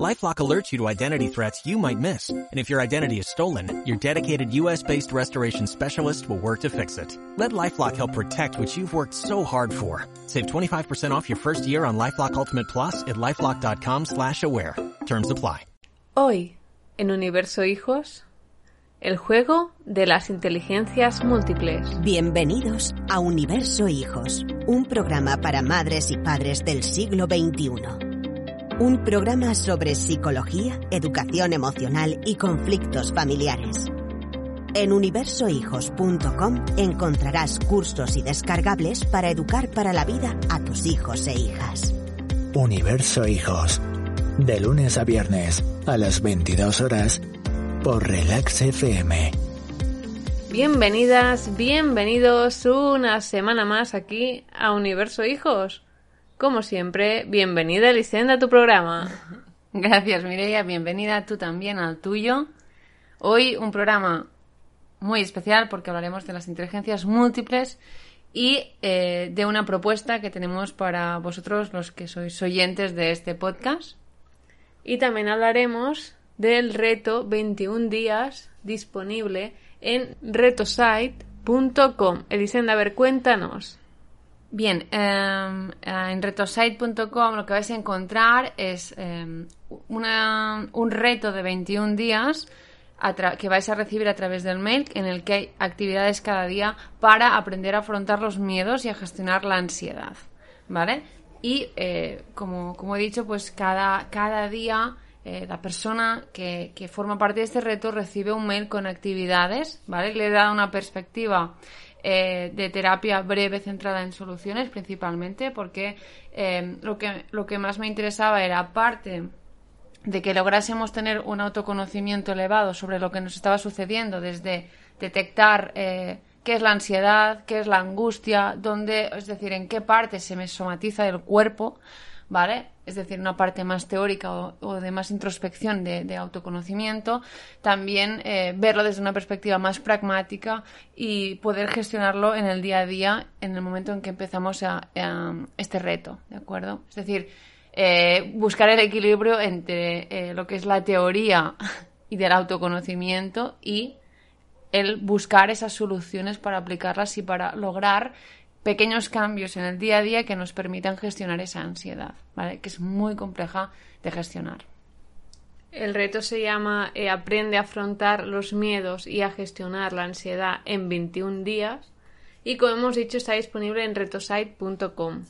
LifeLock alerts you to identity threats you might miss. And if your identity is stolen, your dedicated US-based restoration specialist will work to fix it. Let LifeLock help protect what you've worked so hard for. Save 25% off your first year on LifeLock Ultimate Plus at LifeLock.com slash aware. Terms apply. Hoy, en Universo Hijos, el juego de las inteligencias múltiples. Bienvenidos a Universo Hijos, un programa para madres y padres del siglo XXI. Un programa sobre psicología, educación emocional y conflictos familiares. En universohijos.com encontrarás cursos y descargables para educar para la vida a tus hijos e hijas. Universo Hijos. De lunes a viernes a las 22 horas por Relax FM. Bienvenidas, bienvenidos una semana más aquí a Universo Hijos. Como siempre, bienvenida Elisenda a tu programa. Gracias Mireia, bienvenida tú también al tuyo. Hoy un programa muy especial porque hablaremos de las inteligencias múltiples y eh, de una propuesta que tenemos para vosotros los que sois oyentes de este podcast. Y también hablaremos del reto 21 días disponible en retosite.com. Elisenda, a ver, cuéntanos. Bien, em, en retosite.com lo que vais a encontrar es em, una- un reto de 21 días que vais a recibir a través del mail en el que hay actividades cada día para aprender a afrontar los miedos y a gestionar la ansiedad, ¿vale? Y eh, como, como he dicho, pues cada, cada día eh, la persona que, que forma parte de este reto recibe un mail con actividades, ¿vale? Le da una perspectiva eh, de terapia breve centrada en soluciones principalmente porque eh, lo, que, lo que más me interesaba era aparte de que lográsemos tener un autoconocimiento elevado sobre lo que nos estaba sucediendo, desde detectar eh, qué es la ansiedad, qué es la angustia, dónde, es decir, en qué parte se me somatiza el cuerpo, ¿vale? Es decir, una parte más teórica o, de más introspección de, autoconocimiento, también eh, verlo desde una perspectiva más pragmática y poder gestionarlo en el día a día en el momento en que empezamos a, a este reto, ¿de acuerdo? Es decir, eh, buscar el equilibrio entre eh, lo que es la teoría y del autoconocimiento y el buscar esas soluciones para aplicarlas y para lograr pequeños cambios en el día a día que nos permitan gestionar esa ansiedad, ¿vale? Que es muy compleja de gestionar. El reto se llama eh, Aprende a afrontar los miedos y a gestionar la ansiedad en 21 días. Y como hemos dicho, está disponible en retosite.com.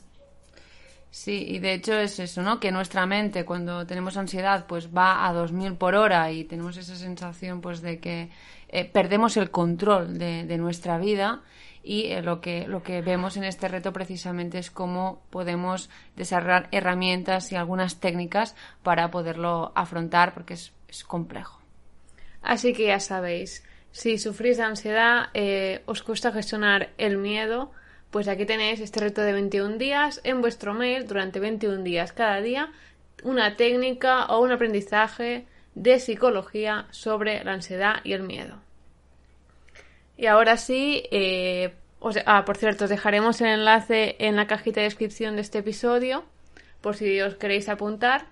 Sí, y de hecho es eso, ¿no? Que nuestra mente cuando tenemos ansiedad pues va a 2000 por hora y tenemos esa sensación pues de que eh, perdemos el control de, nuestra vida y eh, lo, que, lo que vemos en este reto precisamente es cómo podemos desarrollar herramientas y algunas técnicas para poderlo afrontar porque es, es complejo. Así que ya sabéis, si sufrís de ansiedad, eh, os cuesta gestionar el miedo, pues aquí tenéis este reto de 21 días en vuestro mail durante 21 días cada día, una técnica o un aprendizaje de psicología sobre la ansiedad y el miedo. Y ahora sí, eh, ah, por cierto, os dejaremos el enlace en la cajita de descripción de este episodio, por si os queréis apuntar.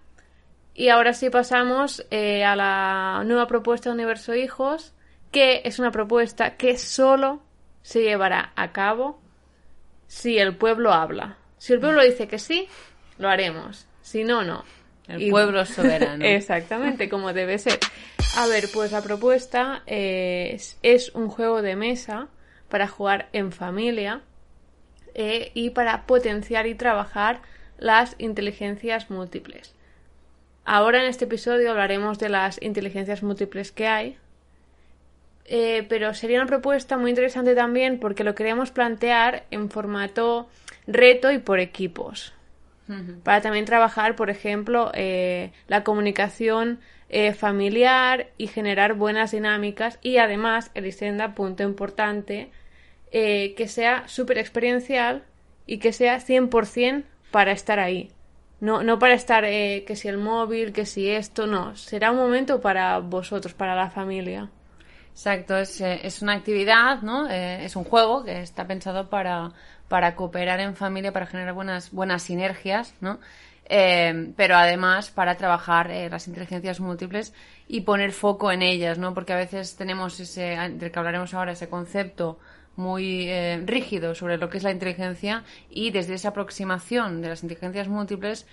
Y ahora sí pasamos eh, a la nueva propuesta de Universo Hijos, que es una propuesta que solo se llevará a cabo si el pueblo habla. Si el pueblo dice que sí, lo haremos. Si no, no. El pueblo es soberano. Exactamente, como debe ser. A ver, pues la propuesta es, es un juego de mesa para jugar en familia eh, y para potenciar y trabajar las inteligencias múltiples. Ahora en este episodio hablaremos de las inteligencias múltiples que hay, eh, pero sería una propuesta muy interesante también porque lo queríamos plantear en formato reto y por equipos. Para también trabajar, por ejemplo, eh, la comunicación eh, familiar y generar buenas dinámicas y además, Elisenda, punto importante, eh, que sea súper experiencial y que sea 100% para estar ahí. No, no para estar eh, que si el móvil, que si esto, no. Será un momento para vosotros, para la familia. Exacto, es, eh, es una actividad, ¿no? Eh, es un juego que está pensado para, para cooperar en familia, para generar buenas, buenas sinergias, ¿no? Eh, pero además para trabajar las inteligencias múltiples y poner foco en ellas, ¿no? Porque a veces tenemos ese, del que hablaremos ahora, ese concepto muy rígido sobre lo que es la inteligencia y desde esa aproximación de las inteligencias múltiples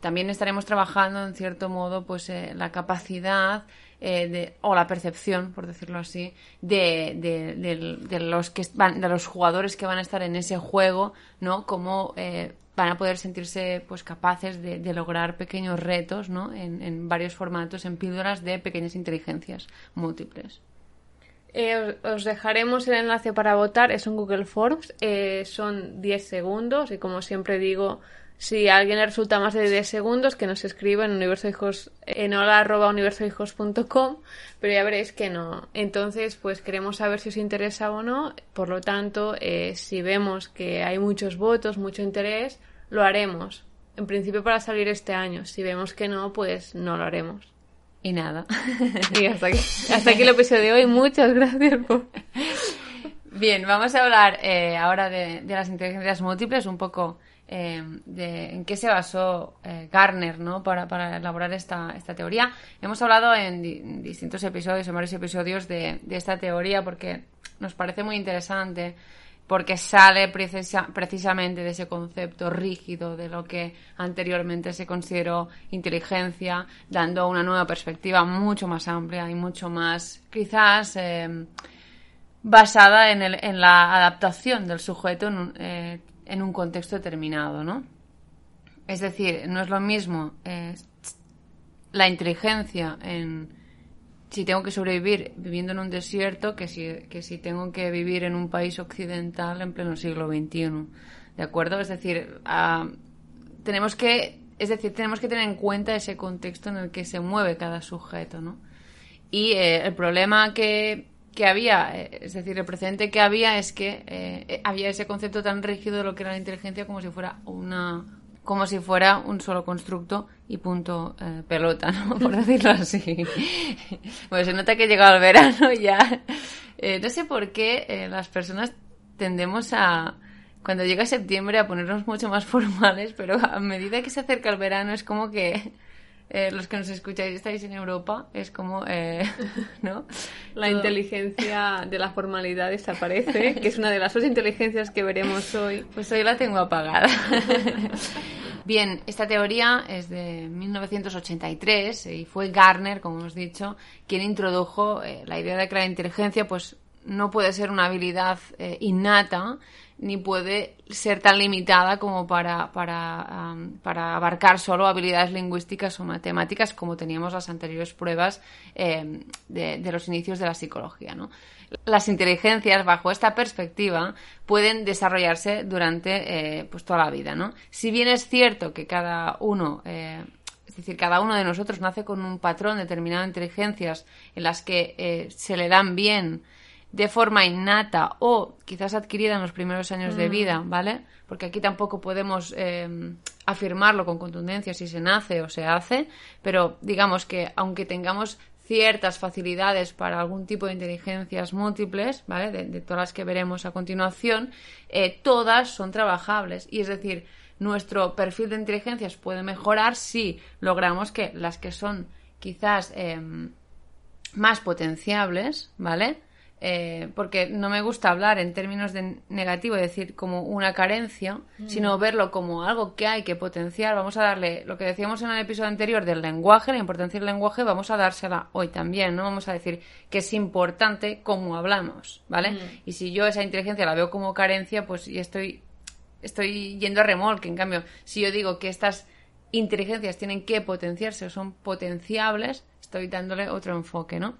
también estaremos trabajando en cierto modo pues la capacidad eh, o la percepción, por decirlo así, de, de, los que van, de los jugadores que van a estar en ese juego, ¿no? Cómo eh, van a poder sentirse pues capaces de, lograr pequeños retos, ¿no? En, varios formatos, en píldoras de pequeñas inteligencias múltiples. Eh, os dejaremos el enlace para votar, es un Google Forms, son 10 segundos y como siempre digo, si a alguien le resulta más de 10 segundos, que nos escriba en universohijos, en hola.universohijos.com, pero ya veréis que no. Entonces, pues queremos saber si os interesa o no. Por lo tanto, eh, si vemos que hay muchos votos, mucho interés, lo haremos. En principio para salir este año. Si vemos que no, pues no lo haremos. Y nada. Y hasta aquí, hasta aquí el episodio de hoy. Muchas gracias Bien, vamos a hablar eh, ahora de, de las inteligencias múltiples, un poco eh, en qué se basó eh, Garner ¿no? para, elaborar esta, esta, teoría. Hemos hablado en, distintos episodios, en varios episodios de, de, esta teoría porque nos parece muy interesante, porque sale precisamente de ese concepto rígido de lo que anteriormente se consideró inteligencia, dando una nueva perspectiva mucho más amplia y mucho más, quizás, eh, basada en, en, la adaptación del sujeto en, en un contexto determinado, ¿no? Es decir, no es lo mismo eh, la inteligencia en si tengo que sobrevivir viviendo en un desierto que si, que si tengo que vivir en un país occidental en pleno siglo XXI. ¿De acuerdo? Es decir, ah, tenemos que es decir, tenemos que tener en cuenta ese contexto en el que se mueve cada sujeto, ¿no? Y eh, el problema que que había, eh, es decir, el precedente que había es que eh, había ese concepto tan rígido de lo que era la inteligencia como si fuera una como si fuera un solo constructo y punto eh, pelota, ¿no? Por decirlo así. Bueno, se nota que llegado el verano ya. no sé por qué las personas tendemos a, cuando llega septiembre, a ponernos mucho más formales, pero a medida que se acerca el verano es como que eh, los que nos escucháis estáis en Europa, es como, eh, ¿no? La inteligencia de la formalidad desaparece, que es una de las dos inteligencias que veremos hoy. Pues hoy la tengo apagada. Bien, esta teoría es de 1983 y fue Garner, como hemos dicho, quien introdujo eh, la idea de que la inteligencia pues no puede ser una habilidad innata, ni puede ser tan limitada como para, para, para, abarcar solo habilidades lingüísticas o matemáticas como teníamos las anteriores pruebas eh, de, los inicios de la psicología. ¿no? Las inteligencias, bajo esta perspectiva, pueden desarrollarse durante eh, pues toda la vida. ¿no? Si bien es cierto que cada uno eh, es decir, cada uno de nosotros nace con un patrón determinado de inteligencias en las que se le dan bien de forma innata o quizás adquirida en los primeros años de mm. vida, ¿vale? Porque aquí tampoco podemos em, afirmarlo con contundencia si se nace o se hace, pero digamos que aunque tengamos ciertas facilidades para algún tipo de inteligencias múltiples, ¿vale? De, todas las que veremos a continuación, eh, todas son trabajables. Y es decir, nuestro perfil de inteligencias puede mejorar si logramos que las que son quizás em, más potenciables, ¿vale? Eh, porque no me gusta hablar en términos de negativo, decir como una carencia, mm. sino verlo como algo que hay que potenciar. Vamos a darle lo que decíamos en el episodio anterior del lenguaje, la importancia del lenguaje, vamos a dársela hoy también, ¿no? Vamos a decir que es importante cómo hablamos, ¿vale? Mm. Y si yo esa inteligencia la veo como carencia, pues y estoy, estoy yendo a remolque. En cambio, si yo digo que estas inteligencias tienen que potenciarse o son potenciables, estoy dándole otro enfoque, ¿no?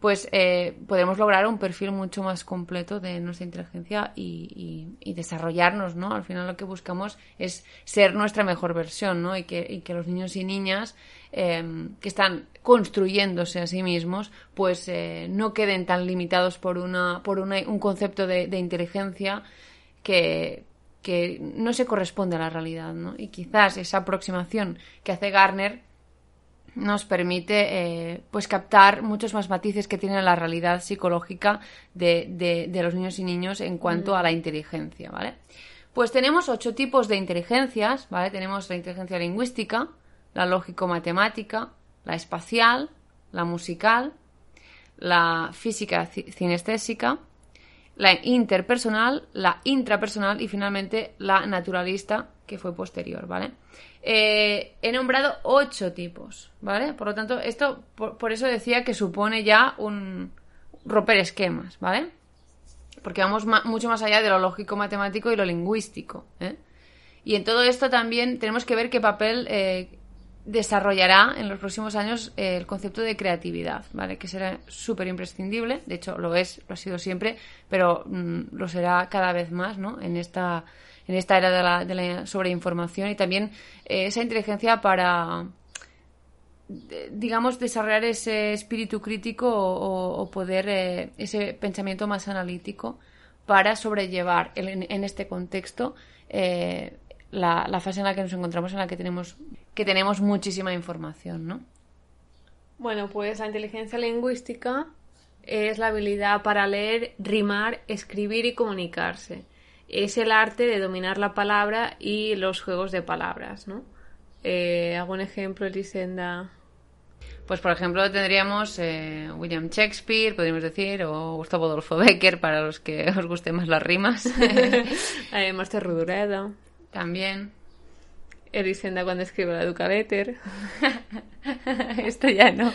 Pues eh, podemos lograr un perfil mucho más completo de nuestra inteligencia y, desarrollarnos, ¿no? Al final lo que buscamos es ser nuestra mejor versión, ¿no? Y que, los niños y niñas em, que están construyéndose a sí mismos, pues eh, no queden tan limitados por, una, por un concepto de, inteligencia que, que no se corresponde a la realidad, ¿no? Y quizás esa aproximación que hace Garner nos permite eh, pues captar muchos más matices que tiene la realidad psicológica de, de, los niños y niños en cuanto a la inteligencia, ¿vale? Pues tenemos ocho tipos de inteligencias, ¿vale? Tenemos la inteligencia lingüística, la lógico-matemática, la espacial, la musical, la física cinestésica, la interpersonal, la intrapersonal y finalmente la naturalista, que fue posterior, ¿vale? Eh, he nombrado ocho tipos, ¿vale? Por lo tanto, esto, por, eso decía que supone ya un romper esquemas, ¿vale? Porque vamos mucho más allá de lo lógico matemático y lo lingüístico, ¿eh? Y en todo esto también tenemos que ver qué papel eh, desarrollará en los próximos años el concepto de creatividad, ¿vale? Que será súper imprescindible, de hecho lo es, lo ha sido siempre, pero mm, lo será cada vez más, ¿no? En esta en esta era de la, de la sobreinformación y también eh, esa inteligencia para, digamos, desarrollar ese espíritu crítico o, poder, eh, ese pensamiento más analítico para sobrellevar en, este contexto eh, la, la, fase en la que nos encontramos, en la que tenemos, que tenemos muchísima información, ¿no? Bueno, pues la inteligencia lingüística es la habilidad para leer, rimar, escribir y comunicarse es el arte de dominar la palabra y los juegos de palabras, ¿no? Eh, ¿Hago un ejemplo, Elisenda? Pues, por ejemplo, tendríamos eh, William Shakespeare, podríamos decir, o Gustavo Adolfo Becker, para los que os gusten más las rimas. eh, Master Rudureda. También. Elisenda cuando escribe la Duca Letter. Esto ya no.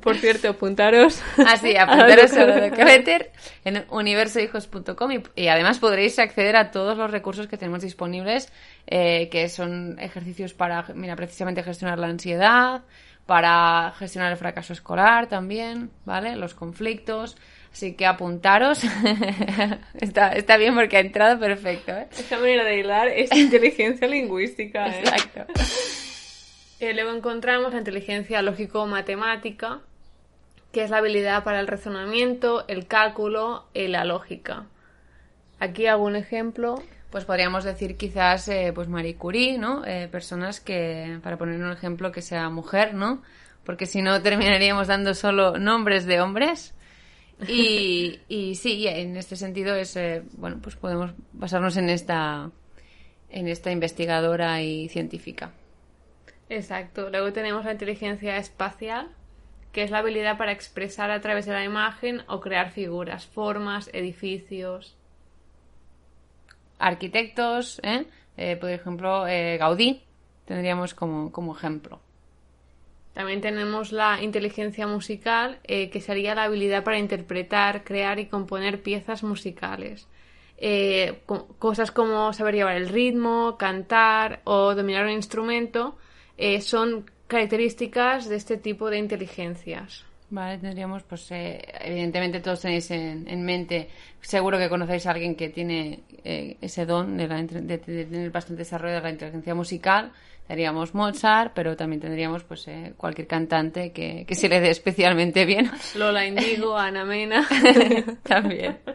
Por cierto, apuntaros. Ah, sí, apuntaros a la Duca Letter en universohijos.com y, además podréis acceder a todos los recursos que tenemos disponibles, eh, que son ejercicios para, mira, precisamente gestionar la ansiedad, para gestionar el fracaso escolar también, ¿vale? Los conflictos. Así que apuntaros. está, está, bien porque ha entrado perfecto. ¿eh? Esta manera de hilar es inteligencia lingüística. ¿eh? Exacto. Eh, luego encontramos la inteligencia lógico-matemática, que es la habilidad para el razonamiento, el cálculo y la lógica. Aquí hago un ejemplo. Pues podríamos decir quizás eh, pues Marie Curie, ¿no? Personas que, para poner un ejemplo que sea mujer, ¿no? Porque si no terminaríamos dando solo nombres de hombres. Y, y sí, en este sentido es, eh, bueno, pues podemos basarnos en esta, en esta investigadora y científica. Exacto. Luego tenemos la inteligencia espacial, que es la habilidad para expresar a través de la imagen o crear figuras, formas, edificios. Arquitectos, ¿eh? eh por ejemplo, eh, Gaudí, tendríamos como, como ejemplo. También tenemos la inteligencia musical, eh, que sería la habilidad para interpretar, crear y componer piezas musicales. Eh, cosas como saber llevar el ritmo, cantar o dominar un instrumento eh, son características de este tipo de inteligencias. Vale, tendríamos, pues, evidentemente todos tenéis en, mente, seguro que conocéis a alguien que tiene ese don de, de, tener bastante desarrollo de la inteligencia musical Tendríamos Mozart, pero también tendríamos pues eh, cualquier cantante que, se le dé especialmente bien. Lola Indigo, Ana Mena. también.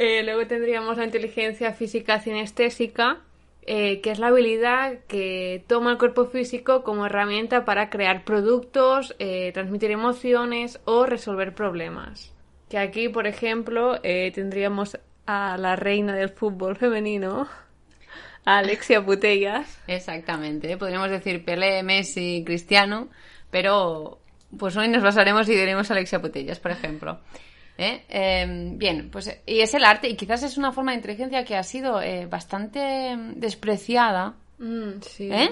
Eh, luego tendríamos la inteligencia física cinestésica, eh, que es la habilidad que toma el cuerpo físico como herramienta para crear productos, transmitir emociones o resolver problemas. Que aquí, por ejemplo, tendríamos a la reina del fútbol femenino, Alexia Putellas. Exactamente, podríamos decir Pelé, Messi, Cristiano, pero pues hoy nos basaremos y diremos Alexia Putellas, por ejemplo. ¿Eh? Em, bien, pues y es el arte y quizás es una forma de inteligencia que ha sido eh, bastante despreciada. Mm, sí. ¿Eh?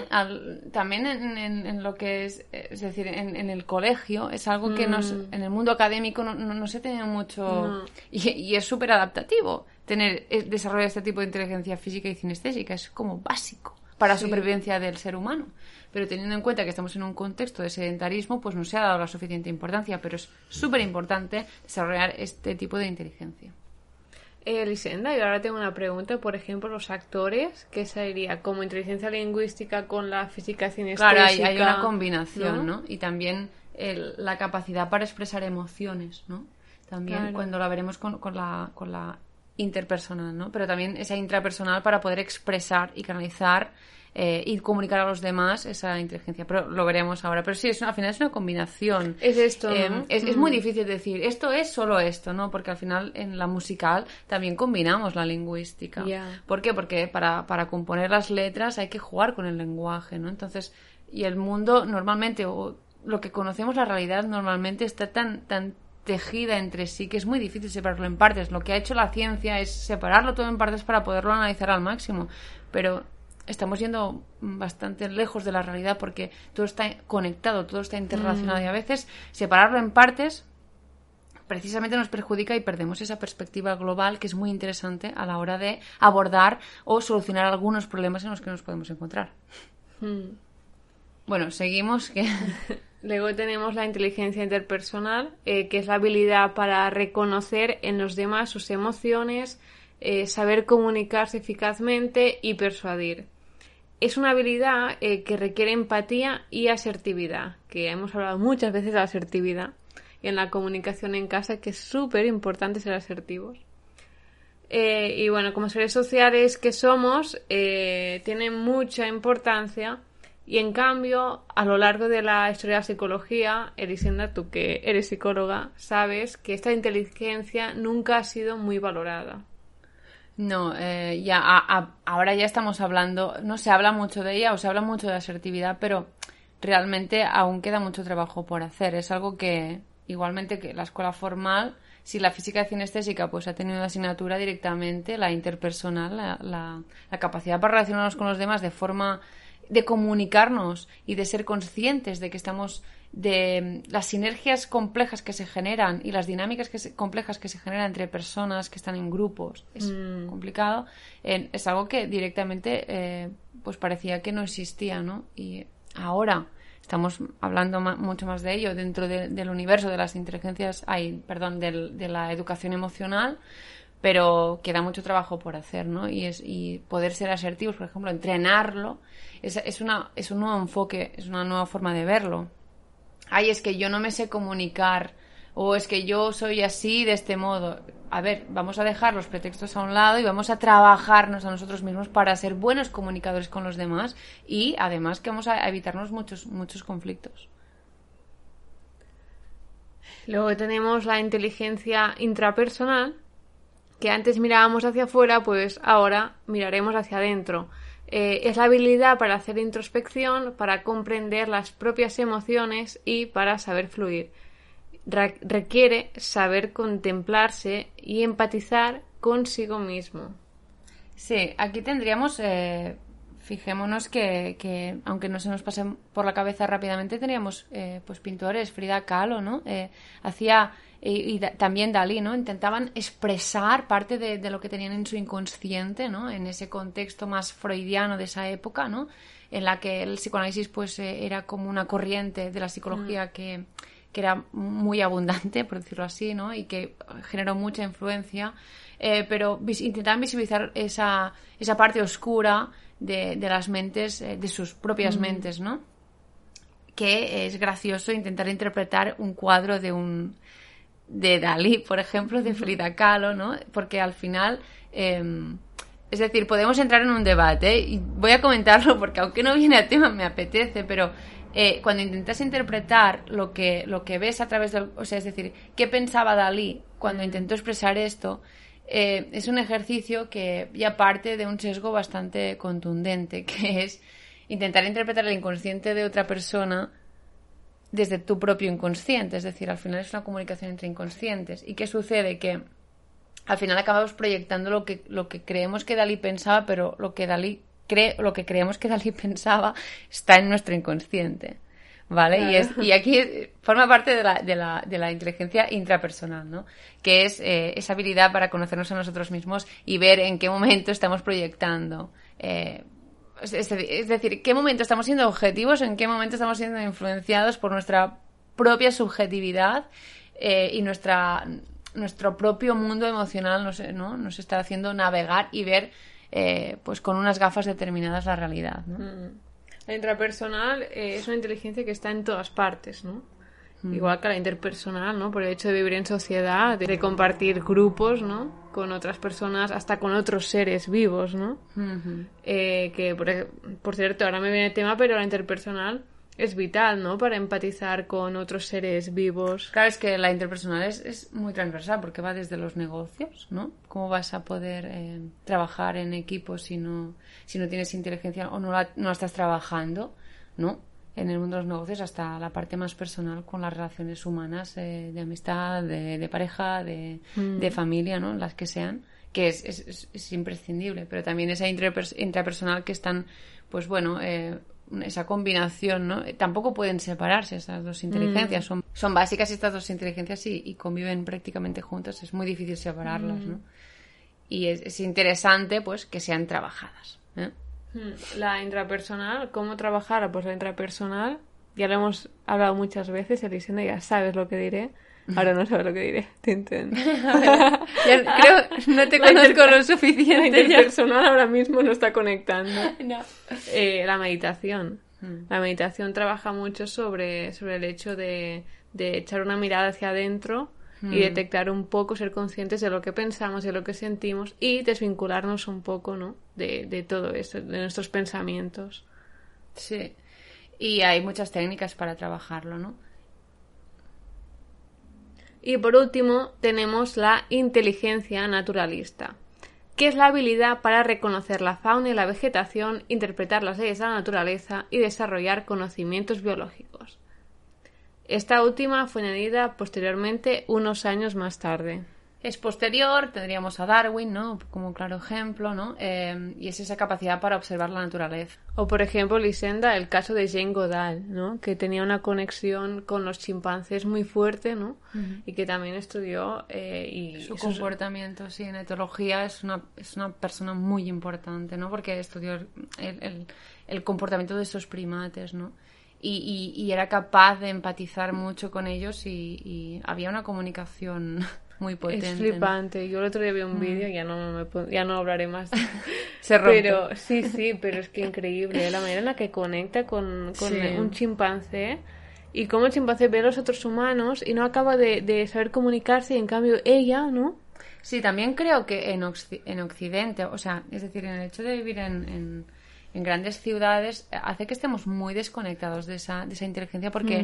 también en, lo que es, es decir, en, el colegio es algo que nos, mm. en el mundo académico no, no, se tiene mucho y, y, es súper adaptativo tener eh, desarrollar este tipo de inteligencia física y cinestésica es como básico para la supervivencia del ser humano. Pero teniendo en cuenta que estamos en un contexto de sedentarismo, pues no se ha dado la suficiente importancia, pero es súper importante desarrollar este tipo de inteligencia. Eh, Lisenda, y ahora tengo una pregunta. Por ejemplo, los actores, ¿qué sería? Como inteligencia lingüística con la física cinestésica. Claro, hay, una combinación, ¿no? Y también la capacidad para expresar emociones, ¿no? También cuando la veremos con, con, la, con la interpersonal, ¿no? Pero también esa intrapersonal para poder expresar y canalizar eh, y comunicar a los demás esa inteligencia. Pero lo veremos ahora. Pero sí, es al final es una combinación. Es esto, Eh, ¿no? es, es muy difícil decir, esto es solo esto, ¿no? Porque al final en la musical también combinamos la lingüística. Ya. ¿Por qué? Porque para, para componer las letras hay que jugar con el lenguaje, ¿no? Entonces, y el mundo normalmente, o lo que conocemos, la realidad normalmente está tan, tan tejida entre sí que es muy difícil separarlo en partes. Lo que ha hecho la ciencia es separarlo todo en partes para poderlo analizar al máximo. Pero estamos yendo bastante lejos de la realidad porque todo está conectado, todo está interrelacionado y a veces separarlo en partes precisamente nos perjudica y perdemos esa perspectiva global que es muy interesante a la hora de abordar o solucionar algunos problemas en los que nos podemos encontrar. Bueno, seguimos que Luego tenemos la inteligencia interpersonal, eh, que es la habilidad para reconocer en los demás sus emociones, eh, saber comunicarse eficazmente y persuadir. Es una habilidad eh, que requiere empatía y asertividad, que hemos hablado muchas veces de asertividad en la comunicación en casa, que es súper importante ser asertivos. Y bueno, como seres sociales que somos, tiene mucha importancia y en cambio, a lo largo de la historia de la psicología, Elisenda, tú que eres psicóloga, sabes que esta inteligencia nunca ha sido muy valorada. no, eh, ya a- a- ahora ya estamos hablando, no se habla mucho de ella o se habla mucho de asertividad, pero realmente aún queda mucho trabajo por hacer. Es algo que igualmente que la escuela formal, si la física cinestésica pues ha tenido una asignatura directamente, la interpersonal, la, la- la capacidad para relacionarnos con los demás de forma de comunicarnos y de ser conscientes de que estamos de mm, las sinergias complejas que se generan y las dinámicas que se- complejas que se generan entre personas que están en grupos es complicado eh, es algo que directamente eh, pues parecía que no existía no y ahora estamos hablando ma- mucho más de ello. Dentro de- del universo de las inteligencias ay, perdón del- de la educación emocional pero queda mucho trabajo por hacer, ¿no? Y, es, y poder ser asertivos, por ejemplo, entrenarlo, es, es, una, es un nuevo enfoque, es una nueva forma de verlo. Ay, es que yo no me sé comunicar, o es que yo soy así de este modo. A ver, vamos a dejar los pretextos a un lado y vamos a trabajarnos a nosotros mismos para ser buenos comunicadores con los demás y además que vamos a evitarnos muchos, muchos conflictos. Luego tenemos la inteligencia intrapersonal, que antes mirábamos hacia afuera, pues ahora miraremos hacia adentro. Eh, es la habilidad para hacer introspección, para comprender las propias emociones y para saber fluir. Re- requiere saber contemplarse y empatizar consigo mismo. Sí, aquí tendríamos, eh, fijémonos que, que, aunque no se nos pase por la cabeza rápidamente, teníamos eh, pues pintores, Frida Kahlo, ¿no? Eh, hacía, y, y da- también Dalí, ¿no? Intentaban expresar parte de, de lo que tenían en su inconsciente, ¿no? En ese contexto más freudiano de esa época, ¿no? En la que el psicoanálisis pues eh, era como una corriente de la psicología que, que era muy abundante, por decirlo así, ¿no? Y que generó mucha influencia, eh, pero vis- intentaban visibilizar esa, esa parte oscura de, de las mentes, eh, de sus propias mentes, ¿no? Que es gracioso intentar interpretar un cuadro de un de Dalí, por ejemplo, de Frida Kahlo, ¿no? Porque al final, eh, es decir, podemos entrar en un debate y voy a comentarlo porque aunque no viene a tema me apetece, pero eh, cuando intentas interpretar lo que, lo que ves a través del... O sea, es decir, ¿qué pensaba Dalí cuando intentó expresar esto? Eh, es un ejercicio que ya parte de un sesgo bastante contundente, que es intentar interpretar el inconsciente de otra persona desde tu propio inconsciente. Es decir, al final es una comunicación entre inconscientes. ¿Y qué sucede? Que al final acabamos proyectando lo que, lo que creemos que Dalí pensaba, pero lo que Dalí cree, lo que creemos que Dalí pensaba está en nuestro inconsciente. ¿Vale? Y, es, y aquí forma parte de la, de la, de la inteligencia intrapersonal, ¿no? Que es eh, esa habilidad para conocernos a nosotros mismos y ver en qué momento estamos proyectando. Eh, es, es- decir, qué momento estamos siendo objetivos, en qué momento estamos siendo influenciados por nuestra propia subjetividad eh, y nuestra nuestro propio mundo emocional nos, ¿no? nos está haciendo navegar y ver eh, pues con unas gafas determinadas la realidad. ¿no? La intrapersonal eh, es una inteligencia que está en todas partes, ¿no? igual que la interpersonal, ¿no? Por el hecho de vivir en sociedad, de compartir grupos, ¿no? Con otras personas, hasta con otros seres vivos, ¿no? Eh, que, por, por cierto, ahora me viene el tema, pero la interpersonal es vital, ¿no? Para empatizar con otros seres vivos. Claro, es que la interpersonal es, es muy transversal porque va desde los negocios, ¿no? ¿Cómo vas a poder eh, trabajar en equipo si no, si no tienes inteligencia o no la, no la estás trabajando, ¿no? En el mundo de los negocios hasta la parte más personal con las relaciones humanas eh, de amistad, de, de pareja, de, de familia, ¿no? Las que sean, que es, es, es- es imprescindible. Pero también esa intrapers- intrapersonal que están, pues bueno, eh, esa combinación, ¿no? Eh, Tampoco pueden separarse estas dos inteligencias. Son, son básicas estas dos inteligencias y, y conviven prácticamente juntas. Es muy difícil separarlas, ¿no? Y es, es interesante, pues, que sean trabajadas. ¿eh? Hmm, La intrapersonal, ¿cómo trabajar? Pues la intrapersonal, ya lo hemos hablado muchas veces, Elisenda, ya sabes lo que diré. Ahora no sabes lo que diré. Tin, tin. Ya creo, no te La conozco lo La suficiente. ya. interpersonal ahora mismo no está conectando. No. Eh, la meditación. Hmm. La meditación trabaja mucho sobre, sobre el hecho de, de echar una mirada hacia adentro y detectar un poco, ser conscientes de lo que pensamos, de lo que sentimos y desvincularnos un poco, ¿no? De, de todo eso, de nuestros pensamientos. Sí. Y hay muchas técnicas para trabajarlo, ¿no? Y por último, tenemos la inteligencia naturalista, que es la habilidad para reconocer la fauna y la vegetación, interpretar las leyes de la naturaleza y desarrollar conocimientos biológicos. Esta última fue añadida posteriormente unos años más tarde. Es posterior, tendríamos a Darwin, ¿no? Como claro ejemplo, ¿no? Eh, y es esa capacidad para observar la naturaleza. O por ejemplo, Lisenda, el caso de Jane Goodall, ¿no? que tenía una conexión con los chimpancés muy fuerte, ¿no? Y que también estudió eh, y Su comportamiento, sí, en etología es una, es una persona muy importante, ¿no? Porque estudió el, el- el comportamiento de esos primates, ¿no? Y, y- y era capaz de empatizar mucho con ellos y, y había una comunicación muy potente. Es ¿no? flipante. Yo el otro día vi un vídeo, ya no me ya no hablaré más. Se rompe. Pero sí, sí, pero es que increíble ¿eh? la manera en la que conecta con, con Sí. un chimpancé y cómo el chimpancé ve a los otros humanos y no acaba de, de saber comunicarse y en cambio ella, ¿no? Sí, también creo que en, Occ- en Occidente, o sea, es decir, en el hecho de vivir en, en- en grandes ciudades, eh, hace que estemos muy desconectados de esa, de esa inteligencia porque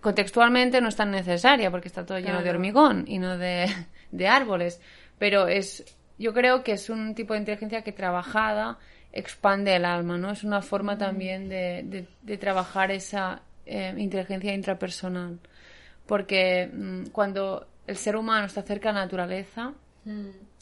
contextualmente no es tan necesaria, porque está todo lleno de hormigón y no de, de árboles. Pero es, yo creo que es un tipo de inteligencia que trabajada expande el alma, ¿no? Es una forma también de, de- de trabajar esa eh, inteligencia intrapersonal. Porque mm, cuando el ser humano está cerca de la naturaleza,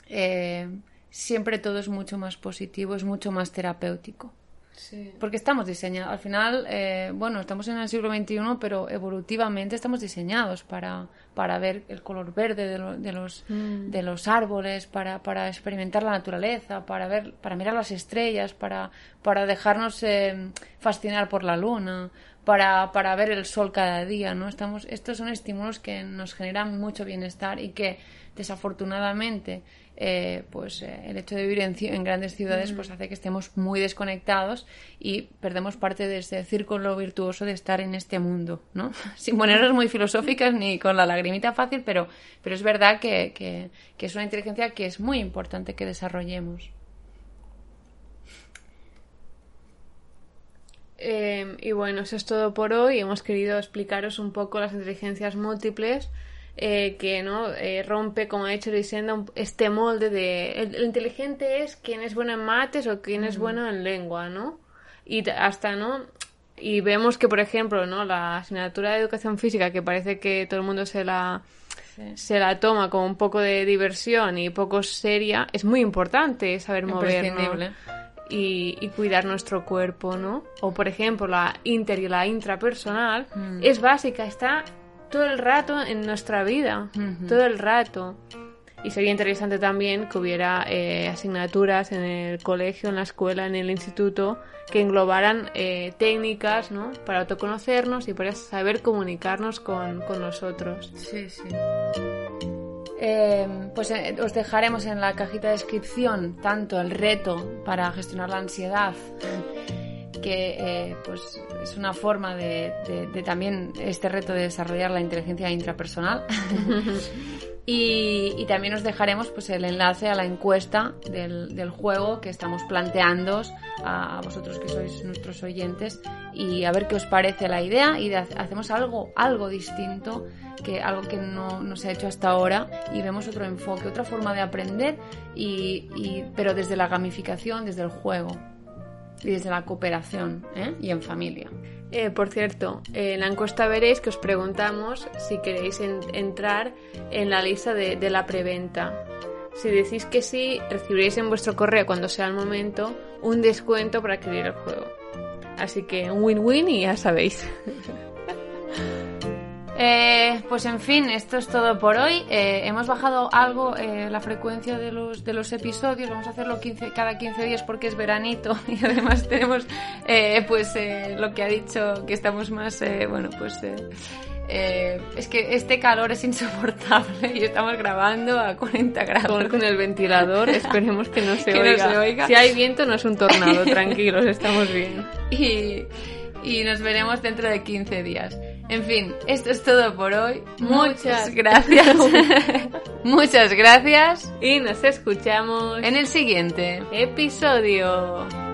eh, siempre todo es mucho más positivo, es mucho más terapéutico. Sí. Porque estamos diseñados, al final, eh, bueno, estamos en el siglo XXI, pero evolutivamente estamos diseñados para, para ver el color verde de, lo- de los, de los árboles, para, para experimentar la naturaleza, para, ver, para mirar las estrellas, para, para dejarnos eh, fascinar por la luna, para, para ver el sol cada día, ¿no? Estamos, estos son estímulos que nos generan mucho bienestar y que desafortunadamente eh, pues eh, el hecho de vivir en, grandes ciudades pues hace que estemos muy desconectados y perdemos parte de ese círculo virtuoso de estar en este mundo, ¿no? Sin ponernos muy filosóficas ni con la lagrimita fácil, pero, pero es verdad que, que- que es una inteligencia que es muy importante que desarrollemos. Eh, y bueno, eso es todo por hoy. Hemos querido explicaros un poco las inteligencias múltiples eh, que no Eh, rompe, como ha Lisenda, un- este molde de el, el inteligente es quien es bueno en mates o quien es bueno en lengua, ¿no? Y hasta no y vemos que por ejemplo, ¿no? La asignatura de educación física que parece que todo el mundo se la se la toma como un poco de diversión y poco seria, es muy importante saber movernos y, y cuidar nuestro cuerpo, ¿no? O por ejemplo, la inter y la intrapersonal Mm. es básica, está todo el rato en nuestra vida, todo el rato. Y sería interesante también que hubiera eh, asignaturas en el colegio, en la escuela, en el instituto, que englobaran eh, técnicas, ¿no? Para autoconocernos y para saber comunicarnos con, con nosotros. Sí, sí. Eh, pues eh, os dejaremos en la cajita de descripción tanto el reto para gestionar la ansiedad que eh, pues es una forma de, de también este reto de desarrollar la inteligencia intrapersonal. Y, también os dejaremos pues, el enlace a la encuesta del, del juego que estamos planteando a, vosotros que sois nuestros oyentes y a ver qué os parece la idea y hacemos algo, algo distinto, que, algo que no, no, se ha hecho hasta ahora y vemos otro enfoque, otra forma de aprender, y, y pero desde la gamificación, desde el juego y desde la cooperación ¿eh? y en familia. Eh, por cierto, en la encuesta veréis que os preguntamos si queréis entrar en la lista de, de, la preventa. Si decís que sí, recibiréis en vuestro correo cuando sea el momento un descuento para adquirir el juego. Así que un win-win y ya sabéis. Eh, pues en fin, esto es todo por hoy. Eh, hemos bajado algo eh, la frecuencia de los, de los episodios. Vamos a hacerlo 15, cada 15 días porque es veranito y además tenemos pues lo que ha dicho que estamos más, bueno, pues... es que este calor es insoportable y estamos grabando a 40 grados. Con, el ventilador, esperemos que no se, oiga. se oiga. Si hay viento no es un tornado, tranquilos, estamos bien. Y, y nos veremos dentro de 15 días. En fin, esto es todo por hoy. Muchas gracias. Muchas gracias. Y nos escuchamos en el siguiente episodio.